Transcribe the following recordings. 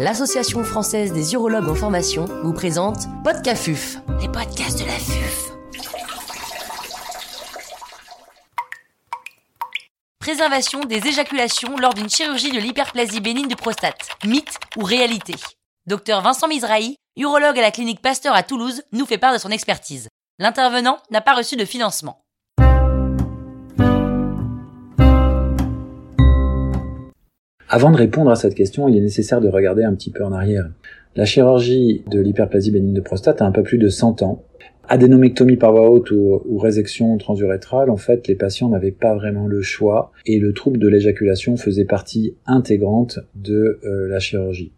l'Association française des urologues en formation vous présente Podcafuf, les podcasts de la FUF. Préservation des éjaculations lors d'une chirurgie de l'hyperplasie bénigne du prostate. Mythe ou réalité? Docteur Vincent Mizrahi, urologue à la clinique Pasteur à Toulouse, nous fait part de son expertise. L'intervenant n'a pas reçu de financement. Avant de répondre à cette question, il est nécessaire de regarder un petit peu en arrière. La chirurgie de l'hyperplasie bénigne de prostate a un peu plus de 100 ans. Adénomectomie par voie haute ou, résection transurétrale, en fait, les patients n'avaient pas vraiment le choix et le trouble de l'éjaculation faisait partie intégrante de euh, la chirurgie.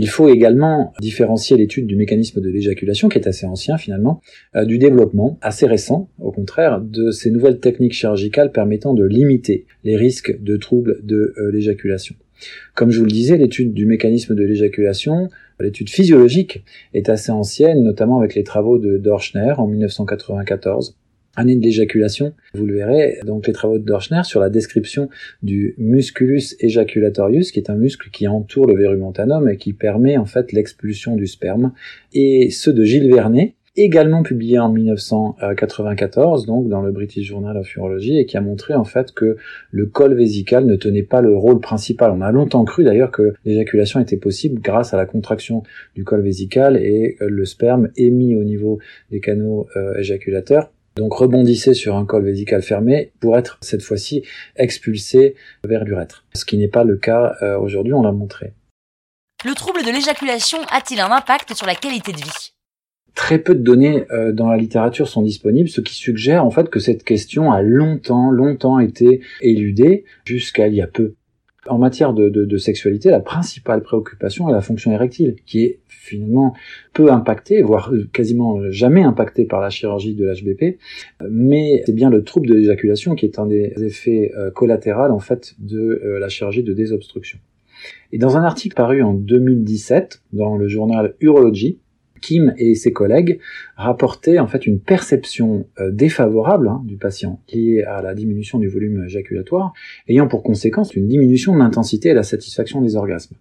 Il faut également différencier l'étude du mécanisme de l'éjaculation, qui est assez ancien finalement, euh, du développement, assez récent au contraire, de ces nouvelles techniques chirurgicales permettant de limiter les risques de troubles de euh, l'éjaculation. Comme je vous le disais, l'étude du mécanisme de l'éjaculation, l'étude physiologique, est assez ancienne, notamment avec les travaux de Dorschner en 1994 année de l'éjaculation. Vous le verrez, donc les travaux de Dorschner sur la description du musculus ejaculatorius, qui est un muscle qui entoure le verumontanum et qui permet en fait l'expulsion du sperme, et ceux de Gilles Vernet, également publié en 1994, donc dans le British Journal of Urology, et qui a montré en fait que le col vésical ne tenait pas le rôle principal. On a longtemps cru d'ailleurs que l'éjaculation était possible grâce à la contraction du col vésical et le sperme émis au niveau des canaux euh, éjaculateurs donc rebondissait sur un col vésical fermé pour être cette fois-ci expulsé vers l'urètre. Ce qui n'est pas le cas euh, aujourd'hui, on l'a montré. Le trouble de l'éjaculation a-t-il un impact sur la qualité de vie? Très peu de données euh, dans la littérature sont disponibles, ce qui suggère en fait que cette question a longtemps, longtemps été éludée jusqu'à il y a peu. En matière de, sexualité, la principale préoccupation est la fonction érectile, qui est finalement peu impactée, voire quasiment jamais impactée par la chirurgie de l'HBP, mais c'est bien le trouble de l'éjaculation qui est un des effets euh, collatéraux en fait de euh, la chirurgie de désobstruction. Et dans un article paru en 2017 dans le journal Urology, Kim et ses collègues rapportaient en fait une perception euh, défavorable hein, du patient liée à la diminution du volume éjaculatoire, ayant pour conséquence une diminution de l'intensité et la satisfaction des orgasmes.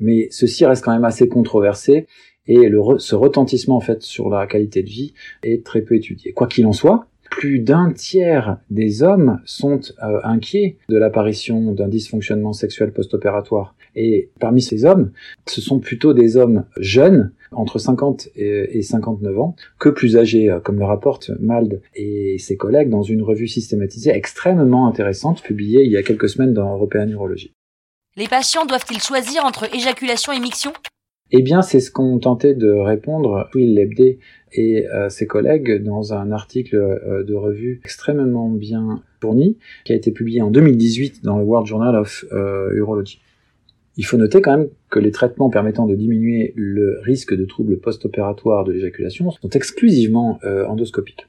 Mais ceci reste quand même assez controversé et ce retentissement en fait sur la qualité de vie est très peu étudié. Quoi qu'il en soit, plus d'un tiers des hommes sont euh, inquiets de l'apparition d'un dysfonctionnement sexuel post-opératoire. Et parmi ces hommes, ce sont plutôt des hommes jeunes, entre 50 et 59 ans, que plus âgés, euh, comme le rapportent Mald et ses collègues dans une revue systématisée extrêmement intéressante publiée il y a quelques semaines dans European Urology. Les patients doivent-ils choisir entre éjaculation et miction? Eh bien, c'est ce qu'ont tenté de répondre Will Lebdé et euh, ses collègues dans un article euh, de revue extrêmement bien fourni qui a été publié en 2018 dans le World Journal of euh, Urology. Il faut noter quand même que les traitements permettant de diminuer le risque de troubles post-opératoires de l'éjaculation sont exclusivement endoscopiques.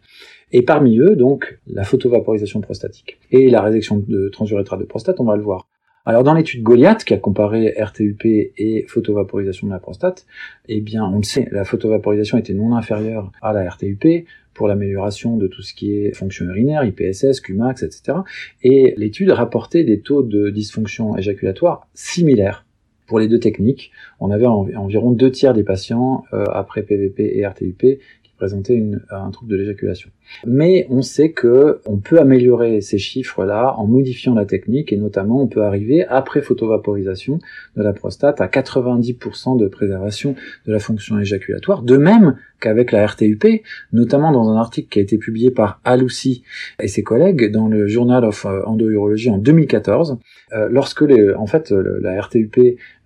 Et parmi eux, donc, la photovaporisation prostatique et la résection de transurétrale de prostate, on va le voir. Alors dans l'étude Goliath qui a comparé RTUP et photovaporisation de la prostate, eh bien on le sait, la photovaporisation était non inférieure à la RTUP pour l'amélioration de tout ce qui est fonction urinaire, IPSS, QMAX, etc. Et l'étude rapportait des taux de dysfonction éjaculatoire similaires. Pour les deux techniques, on avait environ deux tiers des patients euh, après PVP et RTUP présenter un trouble de l'éjaculation. Mais on sait que on peut améliorer ces chiffres-là en modifiant la technique et notamment on peut arriver après photovaporisation de la prostate à 90% de préservation de la fonction éjaculatoire. De même qu'avec la RTUP, notamment dans un article qui a été publié par Aloussi et ses collègues dans le Journal of euh, Endourology en 2014, euh, lorsque les, en fait la RTUP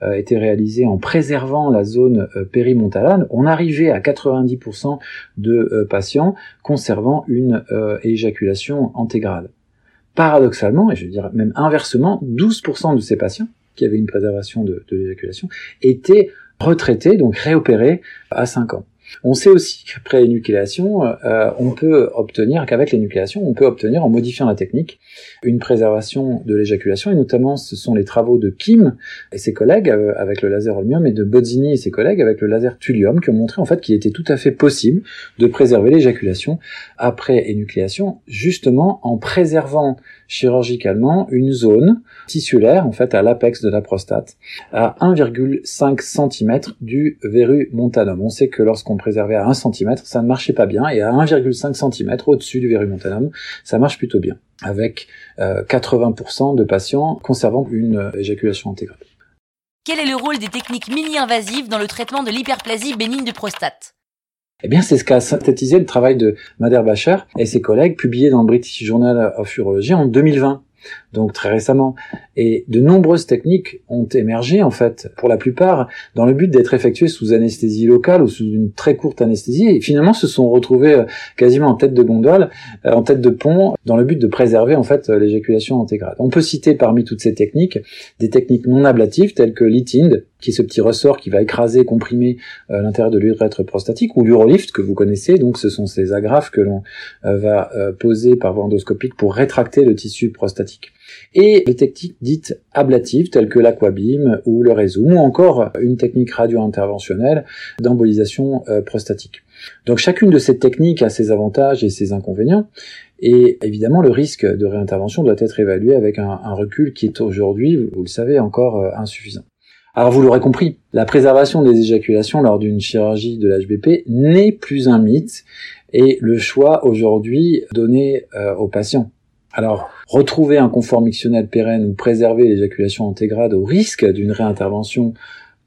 euh, était réalisée en préservant la zone périmontalane, on arrivait à 90% de patients conservant une éjaculation intégrale. Paradoxalement, et je veux dire même inversement, 12% de ces patients qui avaient une préservation de, de l'éjaculation étaient retraités, donc réopérés à 5 ans. On sait aussi qu'après énucléation, euh, on peut obtenir, qu'avec l'énucléation, on peut obtenir, en modifiant la technique, une préservation de l'éjaculation, et notamment ce sont les travaux de Kim et ses collègues euh, avec le laser holmium et de Bozzini et ses collègues avec le laser thulium qui ont montré en fait qu'il était tout à fait possible de préserver l'éjaculation après énucléation, justement en préservant chirurgicalement une zone tissulaire, en fait à l'apex de la prostate, à 1,5 cm du verru montanum. On sait que lorsqu'on préservait à 1 cm, ça ne marchait pas bien, et à 1,5 cm au-dessus du verru montanum, ça marche plutôt bien, avec 80% euh, de patients conservant une éjaculation intégrale. Quel est le rôle des techniques mini-invasives dans le traitement de l'hyperplasie bénigne du prostate? Eh bien, c'est ce qu'a synthétisé le travail de Mader Bacher et ses collègues, publié dans le British Journal of Urology en 2020 donc très récemment. Et de nombreuses techniques ont émergé, en fait, pour la plupart, dans le but d'être effectuées sous anesthésie locale ou sous une très courte anesthésie, et finalement se sont retrouvées euh, quasiment en tête de gondole, euh, en tête de pont, dans le but de préserver, en fait, l'éjaculation intégrale. On peut citer parmi toutes ces techniques des techniques non ablatives, telles que l'ITIND, qui est ce petit ressort qui va écraser, comprimer euh, l'intérieur de l'urètre prostatique, ou l'urolift, que vous connaissez, donc ce sont ces agrafes que l'on va poser par voie endoscopique pour rétracter le tissu prostatique et les techniques dites ablatives telles que l'aquabim ou le réseau, ou encore une technique radio-interventionnelle d'embolisation euh, prostatique. Donc chacune de ces techniques a ses avantages et ses inconvénients, et évidemment le risque de réintervention doit être évalué avec un, recul qui est aujourd'hui, vous le savez, encore euh, insuffisant. Alors vous l'aurez compris, la préservation des éjaculations lors d'une chirurgie de l'HBP n'est plus un mythe et le choix aujourd'hui donné euh, aux patients. Alors, retrouver un confort mictionnel pérenne ou préserver l'éjaculation intégrale au risque d'une réintervention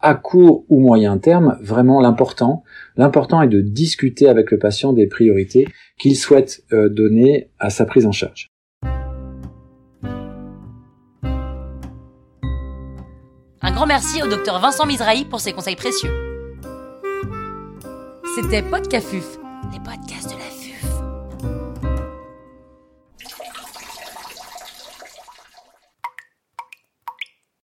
à court ou moyen terme, vraiment l'important, l'important est de discuter avec le patient des priorités qu'il souhaite euh, donner à sa prise en charge. Un grand merci au docteur Vincent Mizrahi pour ses conseils précieux. C'était Podcafuf, les podcasts